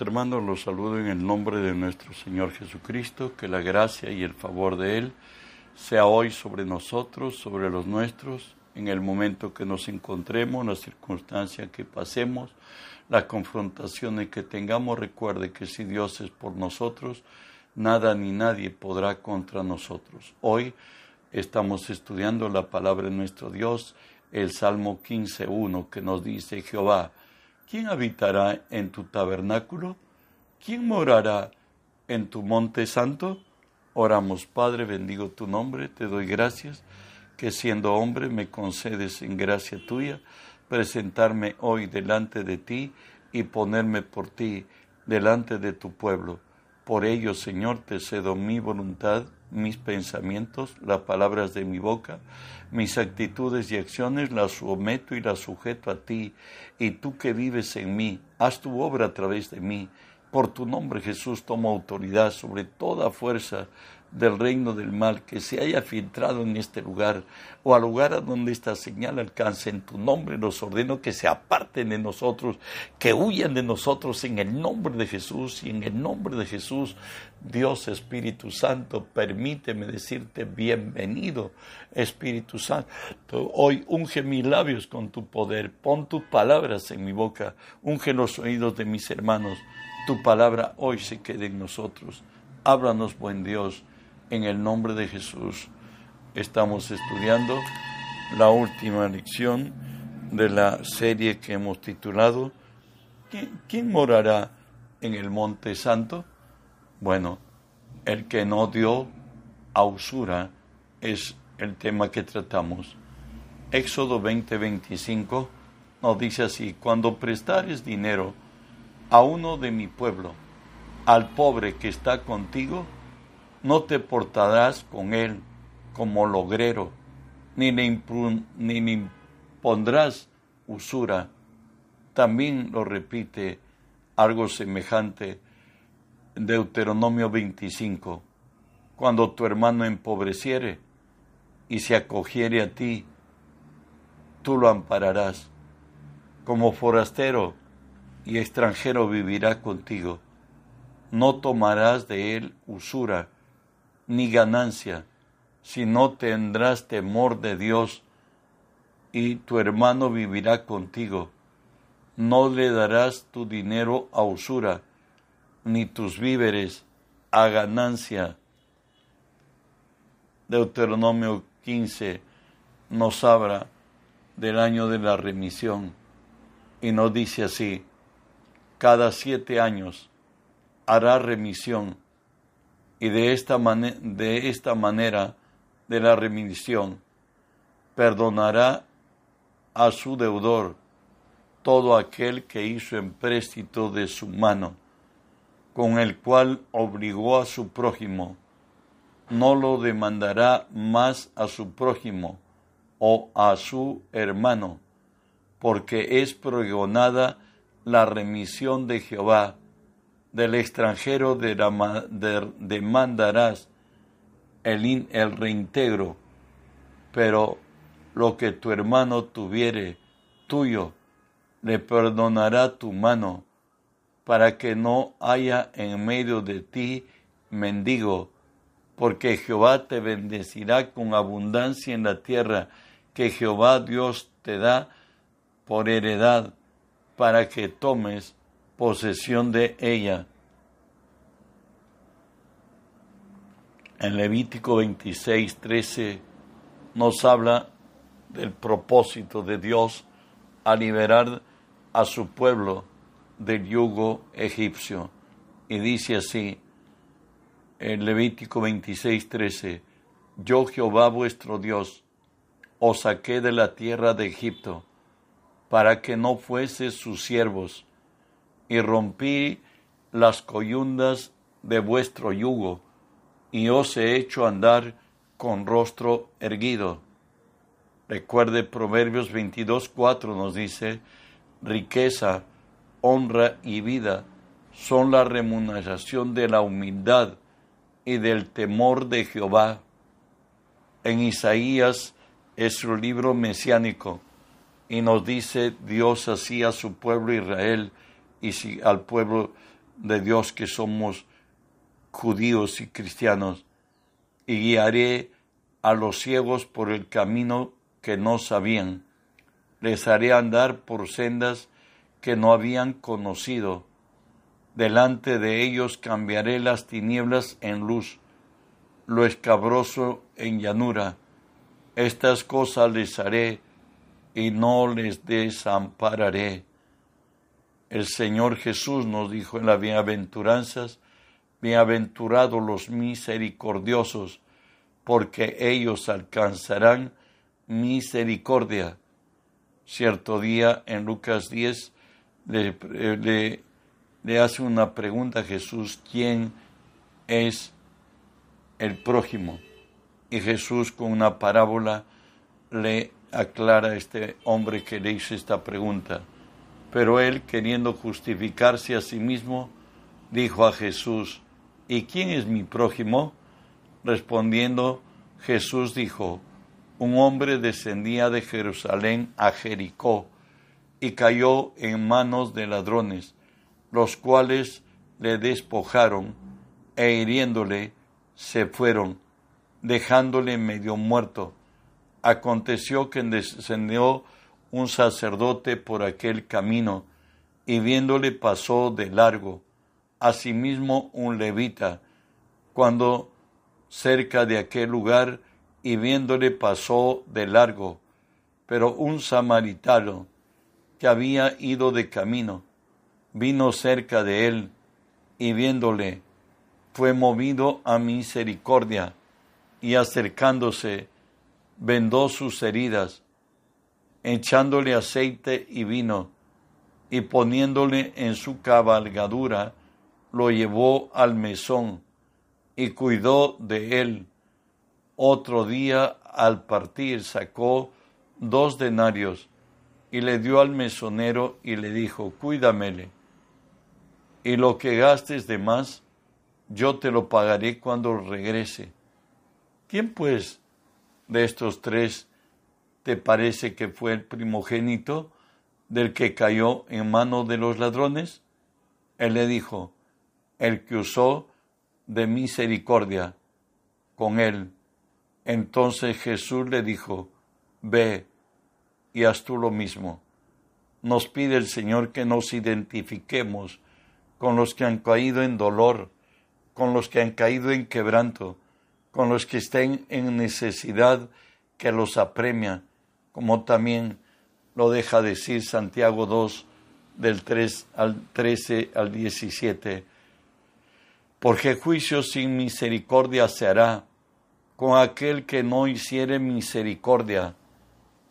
Hermanos, los saludo en el nombre de nuestro Señor Jesucristo, que la gracia y el favor de Él sea hoy sobre nosotros, sobre los nuestros, en el momento que nos encontremos, la circunstancia que pasemos, las confrontaciones que tengamos. Recuerde que si Dios es por nosotros, nada ni nadie podrá contra nosotros. Hoy estamos estudiando la palabra de nuestro Dios, el Salmo 15.1, que nos dice Jehová, ¿quién habitará en tu tabernáculo? ¿Quién morará en tu monte santo? Oramos, Padre, bendigo tu nombre, te doy gracias que siendo hombre me concedes en gracia tuya presentarme hoy delante de ti y ponerme por ti delante de tu pueblo. Por ello, Señor, te cedo mi voluntad, mis pensamientos, las palabras de mi boca, mis actitudes y acciones, las someto y las sujeto a ti, y tú que vives en mí, haz tu obra a través de mí. Por tu nombre, Jesús, tomo autoridad sobre toda fuerza del reino del mal que se haya filtrado en este lugar o al lugar a donde esta señal alcance en tu nombre los ordeno que se aparten de nosotros, que huyan de nosotros en el nombre de Jesús y en el nombre de Jesús. Dios Espíritu Santo permíteme decirte bienvenido Espíritu Santo. Hoy unge mis labios con tu poder pon tus palabras en mi boca unge los oídos de mis hermanos tu palabra hoy se quede en nosotros. Háblanos buen Dios en el nombre de Jesús. Estamos estudiando la última lección de la serie que hemos titulado ¿Quién, morará en el monte santo? Bueno, el que no dio a usura es el tema que tratamos. Éxodo 20:25 nos dice así, cuando prestares dinero a uno de mi pueblo, al pobre que está contigo, no te portarás con él como logrero, ni le, impondrás usura. También lo repite algo semejante Deuteronomio 25. Cuando tu hermano empobreciere y se acogiere a ti, tú lo ampararás. Como forastero y extranjero vivirá contigo. No tomarás de él usura ni ganancia, si no tendrás temor de Dios y tu hermano vivirá contigo. No le darás tu dinero a usura, ni tus víveres a ganancia. Deuteronomio 15 nos habla del año de la remisión y nos dice así, cada siete años hará remisión y de esta, de esta manera de la remisión perdonará a su deudor todo aquel que hizo empréstito de su mano, con el cual obligó a su prójimo, no lo demandará más a su prójimo o a su hermano, porque es pregonada la remisión de Jehová del extranjero demandarás el, reintegro, pero lo que tu hermano tuviere tuyo, le perdonará tu mano, para que no haya en medio de ti mendigo, porque Jehová te bendecirá con abundancia en la tierra que Jehová Dios te da por heredad, para que tomes posesión de ella. En Levítico 26, 13 nos habla del propósito de Dios a liberar a su pueblo del yugo egipcio. Y dice así, en Levítico 26, 13, Yo Jehová vuestro Dios, os saqué de la tierra de Egipto, para que no fuese sus siervos, y rompí las coyundas de vuestro yugo, y os he hecho andar con rostro erguido. Recuerde Proverbios 22, 4 nos dice, riqueza, honra y vida son la remuneración de la humildad y del temor de Jehová. En Isaías es su libro mesiánico y nos dice Dios así a su pueblo Israel, y si al pueblo de Dios que somos judíos y cristianos, y guiaré a los ciegos por el camino que no sabían. Les haré andar por sendas que no habían conocido. Delante de ellos cambiaré las tinieblas en luz, lo escabroso en llanura. Estas cosas les haré y no les desampararé. El Señor Jesús nos dijo en las bienaventuranzas, bienaventurados los misericordiosos, porque ellos alcanzarán misericordia. Cierto día en Lucas 10 le, le, hace una pregunta a Jesús, ¿quién es el prójimo? Y Jesús con una parábola le aclara a este hombre que le hizo esta pregunta. Pero él, queriendo justificarse a sí mismo, dijo a Jesús, ¿y quién es mi prójimo? Respondiendo, Jesús dijo, un hombre descendía de Jerusalén a Jericó y cayó en manos de ladrones, los cuales le despojaron e hiriéndole se fueron, dejándole medio muerto. Aconteció que descendió un sacerdote por aquel camino y viéndole pasó de largo. Asimismo un levita, cuando cerca de aquel lugar y viéndole pasó de largo. Pero un samaritano que había ido de camino vino cerca de él y viéndole fue movido a misericordia y acercándose vendó sus heridas, echándole aceite y vino y poniéndole en su cabalgadura, lo llevó al mesón y cuidó de él. Otro día, al partir, sacó dos denarios y le dio al mesonero y le dijo, cuídamele, y lo que gastes de más, yo te lo pagaré cuando regrese. ¿Quién pues de estos tres te parece que fue el primogénito del que cayó en mano de los ladrones? Él le dijo, el que usó de misericordia con él. Entonces Jesús le dijo, ve y haz tú lo mismo. Nos pide el Señor que nos identifiquemos con los que han caído en dolor, con los que han caído en quebranto, con los que estén en necesidad que los apremia, como también lo deja decir Santiago 2 del 3 al 13 al 17 porque juicio sin misericordia se hará con aquel que no hiciere misericordia,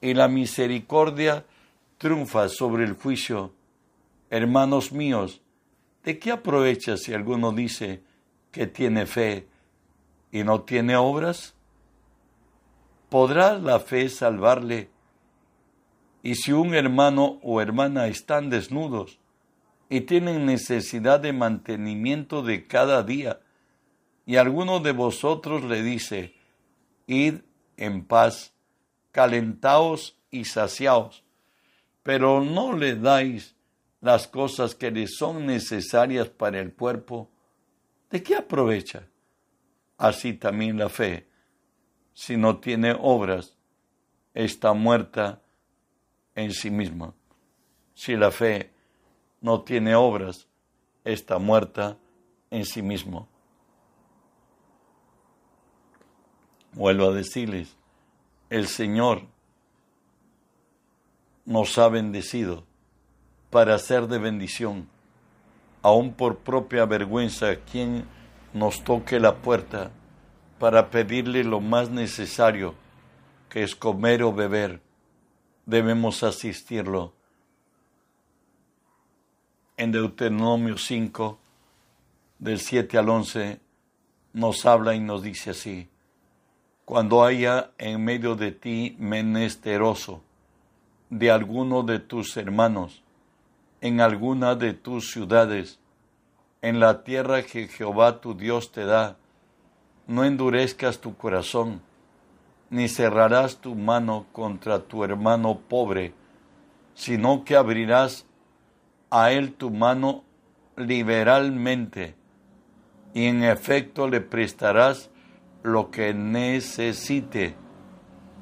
y la misericordia triunfa sobre el juicio. Hermanos míos, ¿de qué aprovecha si alguno dice que tiene fe y no tiene obras? ¿Podrá la fe salvarle? Y si un hermano o hermana están desnudos y tienen necesidad de mantenimiento de cada día. Y alguno de vosotros le dice, id en paz, calentaos y saciaos, pero no le dais las cosas que le son necesarias para el cuerpo, ¿de qué aprovecha? Así también la fe, si no tiene obras, está muerta en sí misma. Si la fe no tiene obras, está muerta en sí mismo. Vuelvo a decirles, el Señor nos ha bendecido para ser de bendición, aun por propia vergüenza, quien nos toque la puerta para pedirle lo más necesario, que es comer o beber, debemos asistirlo. En Deuteronomio 5, del 7 al 11, nos habla y nos dice así, cuando haya en medio de ti menesteroso de alguno de tus hermanos, en alguna de tus ciudades, en la tierra que Jehová tu Dios te da, no endurezcas tu corazón, ni cerrarás tu mano contra tu hermano pobre, sino que abrirás a él tu mano liberalmente y en efecto le prestarás lo que necesite.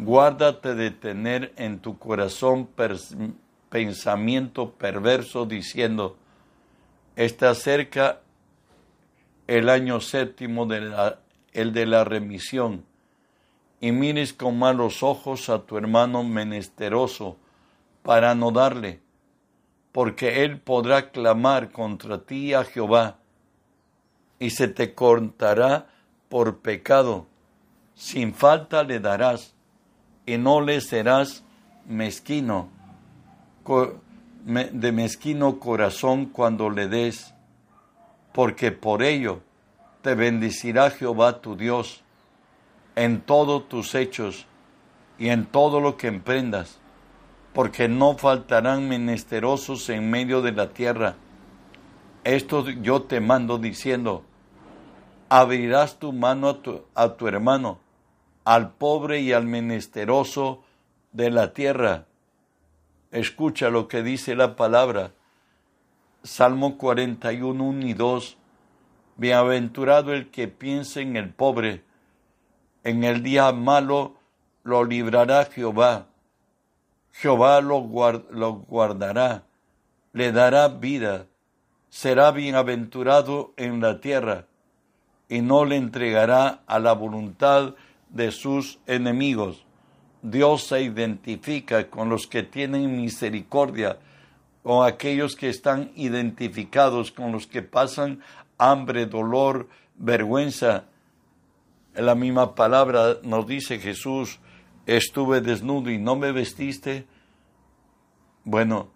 Guárdate de tener en tu corazón pensamiento perverso diciendo, está cerca el año séptimo, de el de la remisión, y mires con malos ojos a tu hermano menesteroso para no darle, porque él podrá clamar contra ti a Jehová, y se te contará por pecado, sin falta le darás, y no le serás mezquino, de mezquino corazón cuando le des, porque por ello te bendecirá Jehová tu Dios en todos tus hechos y en todo lo que emprendas, porque no faltarán menesterosos en medio de la tierra. Esto yo te mando diciendo, abrirás tu mano a tu, a tu hermano, al pobre y al menesteroso de la tierra. Escucha lo que dice la palabra. Salmo 41, 1 y 2. Bienaventurado el que piense en el pobre. En el día malo lo librará Jehová. Jehová lo, lo guardará, le dará vida, será bienaventurado en la tierra y no le entregará a la voluntad de sus enemigos. Dios se identifica con los que tienen misericordia, con aquellos que están identificados, con los que pasan hambre, dolor, vergüenza. En la misma palabra nos dice Jesús, estuve desnudo y no me vestiste. Bueno,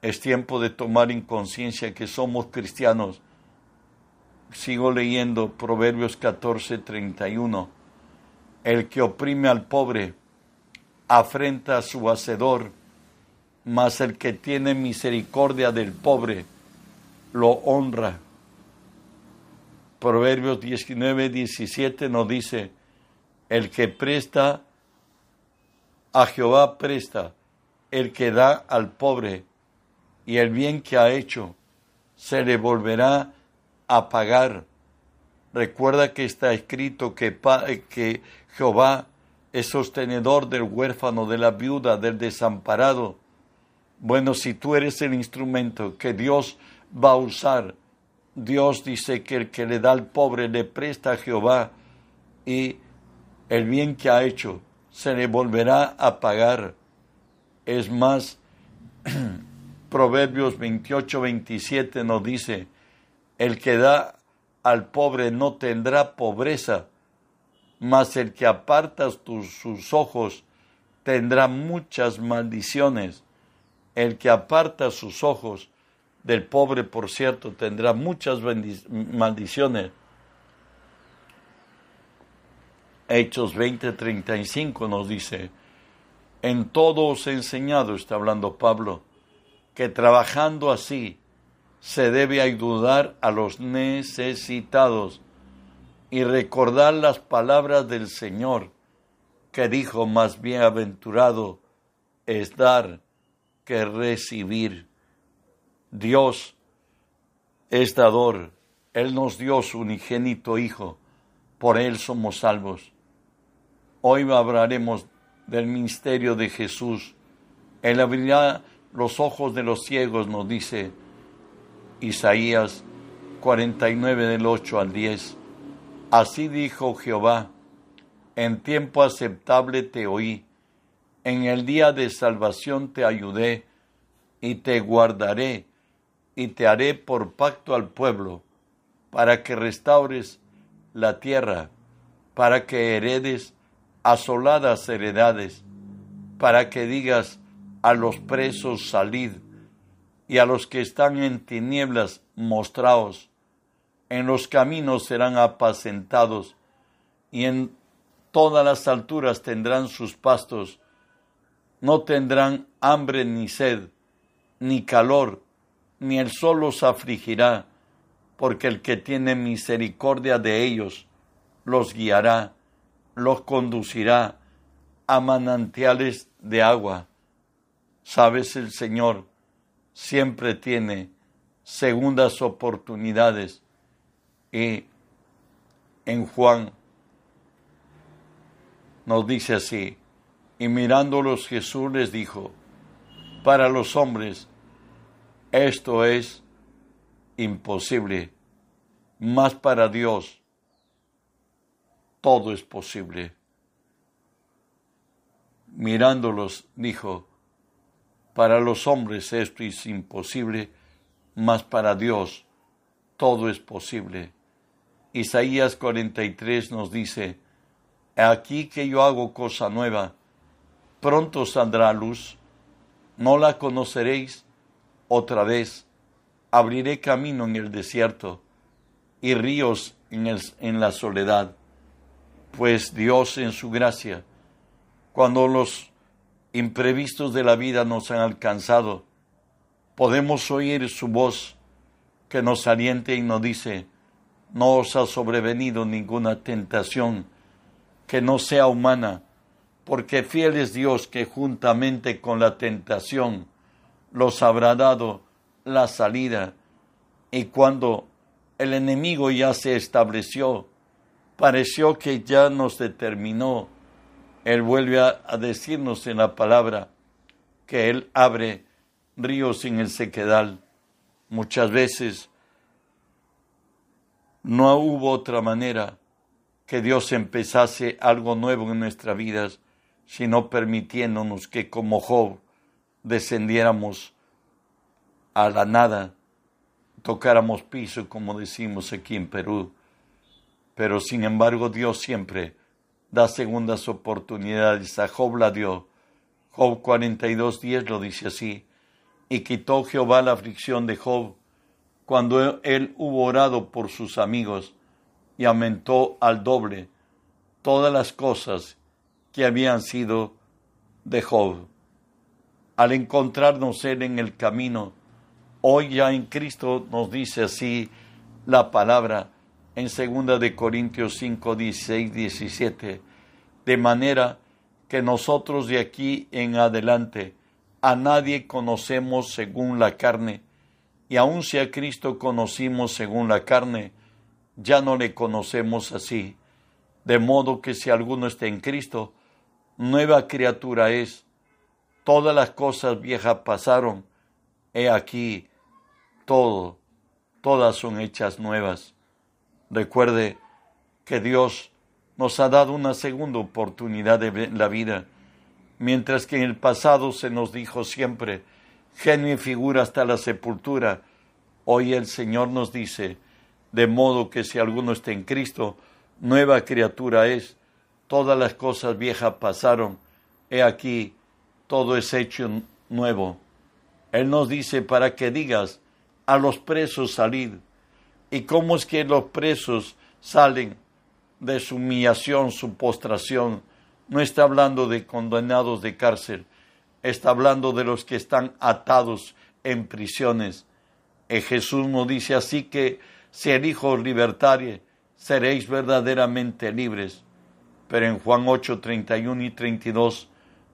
es tiempo de tomar en conciencia que somos cristianos sigo leyendo Proverbios 14, 31. El que oprime al pobre afrenta a su hacedor, mas el que tiene misericordia del pobre lo honra. Proverbios 19, 17 nos dice, el que presta a Jehová presta, el que da al pobre, y el bien que ha hecho se le volverá a pagar. Recuerda que está escrito que, que Jehová es sostenedor del huérfano, de la viuda, del desamparado. Bueno, si tú eres el instrumento que Dios va a usar, Dios dice que el que le da al pobre le presta a Jehová y el bien que ha hecho se le volverá a pagar. Es más, Proverbios 28, 27 nos dice, el que da al pobre no tendrá pobreza, mas el que aparta sus ojos tendrá muchas maldiciones. El que aparta sus ojos del pobre, por cierto, tendrá muchas maldiciones. Hechos 20:35 nos dice, en todo os he enseñado, está hablando Pablo, que trabajando así, se debe ayudar a los necesitados y recordar las palabras del Señor, que dijo más bienaventurado es dar que recibir. Dios es dador, Él nos dio su unigénito Hijo, por Él somos salvos. Hoy hablaremos del misterio de Jesús. Él abrirá los ojos de los ciegos, nos dice Isaías 49 del 8 al 10. Así dijo Jehová, en tiempo aceptable te oí, en el día de salvación te ayudé, y te guardaré, y te haré por pacto al pueblo, para que restaures la tierra, para que heredes asoladas heredades, para que digas a los presos salid, y a los que están en tinieblas mostraos. En los caminos serán apacentados, y en todas las alturas tendrán sus pastos. No tendrán hambre ni sed, ni calor, ni el sol los afligirá, porque el que tiene misericordia de ellos los guiará, los conducirá a manantiales de agua. Sabes el Señor, siempre tiene segundas oportunidades. Y en Juan nos dice así, y mirándolos Jesús les dijo, para los hombres esto es imposible, mas para Dios todo es posible. Mirándolos dijo, para los hombres esto es imposible, mas para Dios todo es posible. Isaías 43 nos dice, aquí que yo hago cosa nueva, pronto saldrá luz, no la conoceréis otra vez, abriré camino en el desierto y ríos en, en la soledad, pues Dios en su gracia, cuando los imprevistos de la vida nos han alcanzado, podemos oír su voz que nos aliente y nos dice, no os ha sobrevenido ninguna tentación que no sea humana, porque fiel es Dios que juntamente con la tentación los habrá dado la salida. Y cuando el enemigo ya se estableció, pareció que ya nos determinó, Él vuelve a, decirnos en la palabra que Él abre ríos en el sequedal. Muchas veces no hubo otra manera que Dios empezase algo nuevo en nuestras vidas, sino permitiéndonos que como Job descendiéramos a la nada, tocáramos piso, como decimos aquí en Perú. Pero sin embargo Dios siempre da segundas oportunidades. A Job la dio. Job 42.10 lo dice así. Y quitó Jehová la aflicción de Job cuando él hubo orado por sus amigos y aumentó al doble todas las cosas que habían sido de Job. Al encontrarnos él en el camino, hoy ya en Cristo nos dice así la palabra en 2 de Corintios 5, 16, 17, de manera que nosotros de aquí en adelante a nadie conocemos según la carne, y aun si a Cristo conocimos según la carne, ya no le conocemos así. De modo que si alguno está en Cristo, nueva criatura es. Todas las cosas viejas pasaron. He aquí, todo, todas son hechas nuevas. Recuerde que Dios nos ha dado una segunda oportunidad de la vida, mientras que en el pasado se nos dijo siempre, genio y figura hasta la sepultura. Hoy el Señor nos dice, de modo que si alguno está en Cristo, nueva criatura es, todas las cosas viejas pasaron, he aquí, todo es hecho nuevo. Él nos dice para que digas, a los presos salid. ¿Y cómo es que los presos salen de su humillación, su postración? No está hablando de condenados de cárcel, está hablando de los que están atados en prisiones. Y Jesús nos dice así que si el Hijo libertarie, seréis verdaderamente libres. Pero en Juan 8, 31 y 32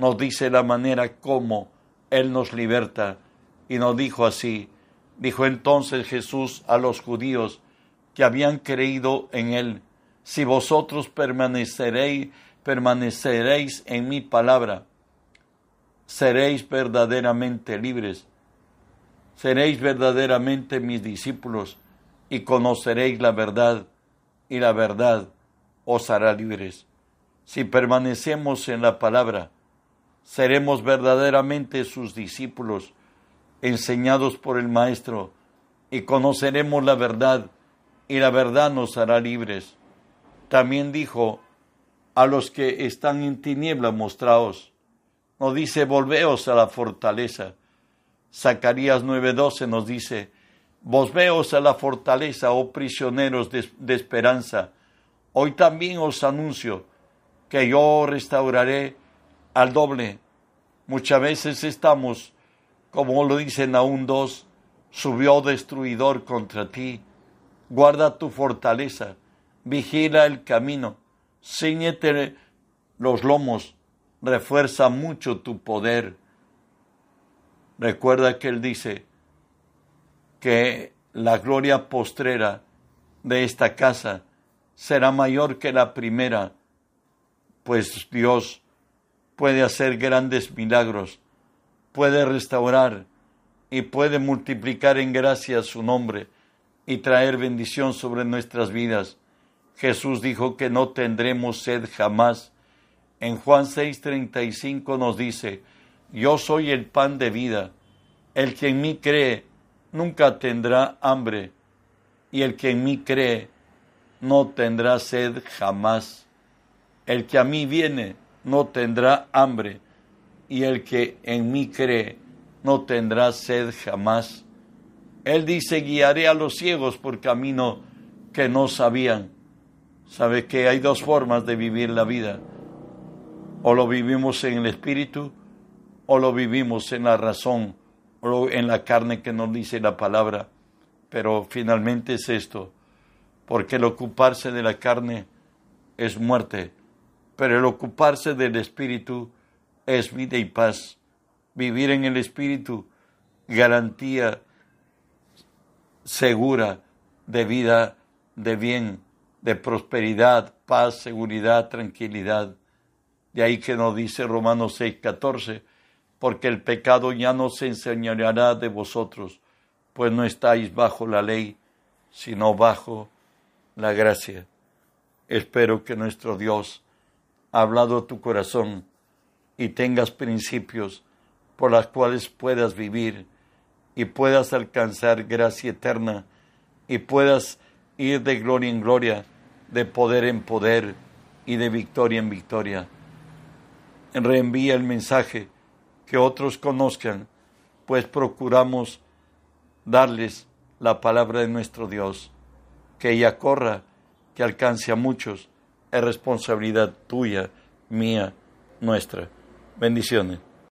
nos dice la manera como Él nos liberta. Y nos dijo así, dijo entonces Jesús a los judíos que habían creído en Él, si vosotros permaneceréis, permaneceréis en mi palabra, seréis verdaderamente libres, seréis verdaderamente mis discípulos y conoceréis la verdad y la verdad os hará libres. Si permanecemos en la palabra, seremos verdaderamente sus discípulos, enseñados por el Maestro, y conoceremos la verdad, y la verdad nos hará libres. También dijo a los que están en tiniebla, mostraos nos dice, volveos a la fortaleza. Zacarías 9:12 nos dice, volveos a la fortaleza, oh prisioneros de, de esperanza. Hoy también os anuncio que yo restauraré al doble. Muchas veces estamos, como lo dice Naún 2, subió destruidor contra ti. Guarda tu fortaleza, vigila el camino, ciñete los lomos, refuerza mucho tu poder. Recuerda que Él dice, que la gloria postrera de esta casa será mayor que la primera, pues Dios puede hacer grandes milagros, puede restaurar y puede multiplicar en gracia su nombre y traer bendición sobre nuestras vidas. Jesús dijo que no tendremos sed jamás. En Juan 6:35 nos dice, yo soy el pan de vida, el que en mí cree nunca tendrá hambre, y el que en mí cree no tendrá sed jamás. El que a mí viene no tendrá hambre, y el que en mí cree no tendrá sed jamás. Él dice, guiaré a los ciegos por camino que no sabían. Sabe que hay dos formas de vivir la vida. O lo vivimos en el espíritu o lo vivimos en la razón o en la carne que nos dice la palabra. Pero finalmente es esto, porque el ocuparse de la carne es muerte, pero el ocuparse del espíritu es vida y paz. Vivir en el espíritu, garantía segura de vida, de bien, de prosperidad, paz, seguridad, tranquilidad. De ahí que nos dice Romanos 6, 14, porque el pecado ya no se enseñará de vosotros, pues no estáis bajo la ley, sino bajo la gracia. Espero que nuestro Dios hablado tu corazón y tengas principios por los cuales puedas vivir y puedas alcanzar gracia eterna y puedas ir de gloria en gloria, de poder en poder y de victoria en victoria. Reenvía el mensaje que otros conozcan, pues procuramos darles la palabra de nuestro Dios, que ella corra, que alcance a muchos, es responsabilidad tuya, mía, nuestra. Bendiciones.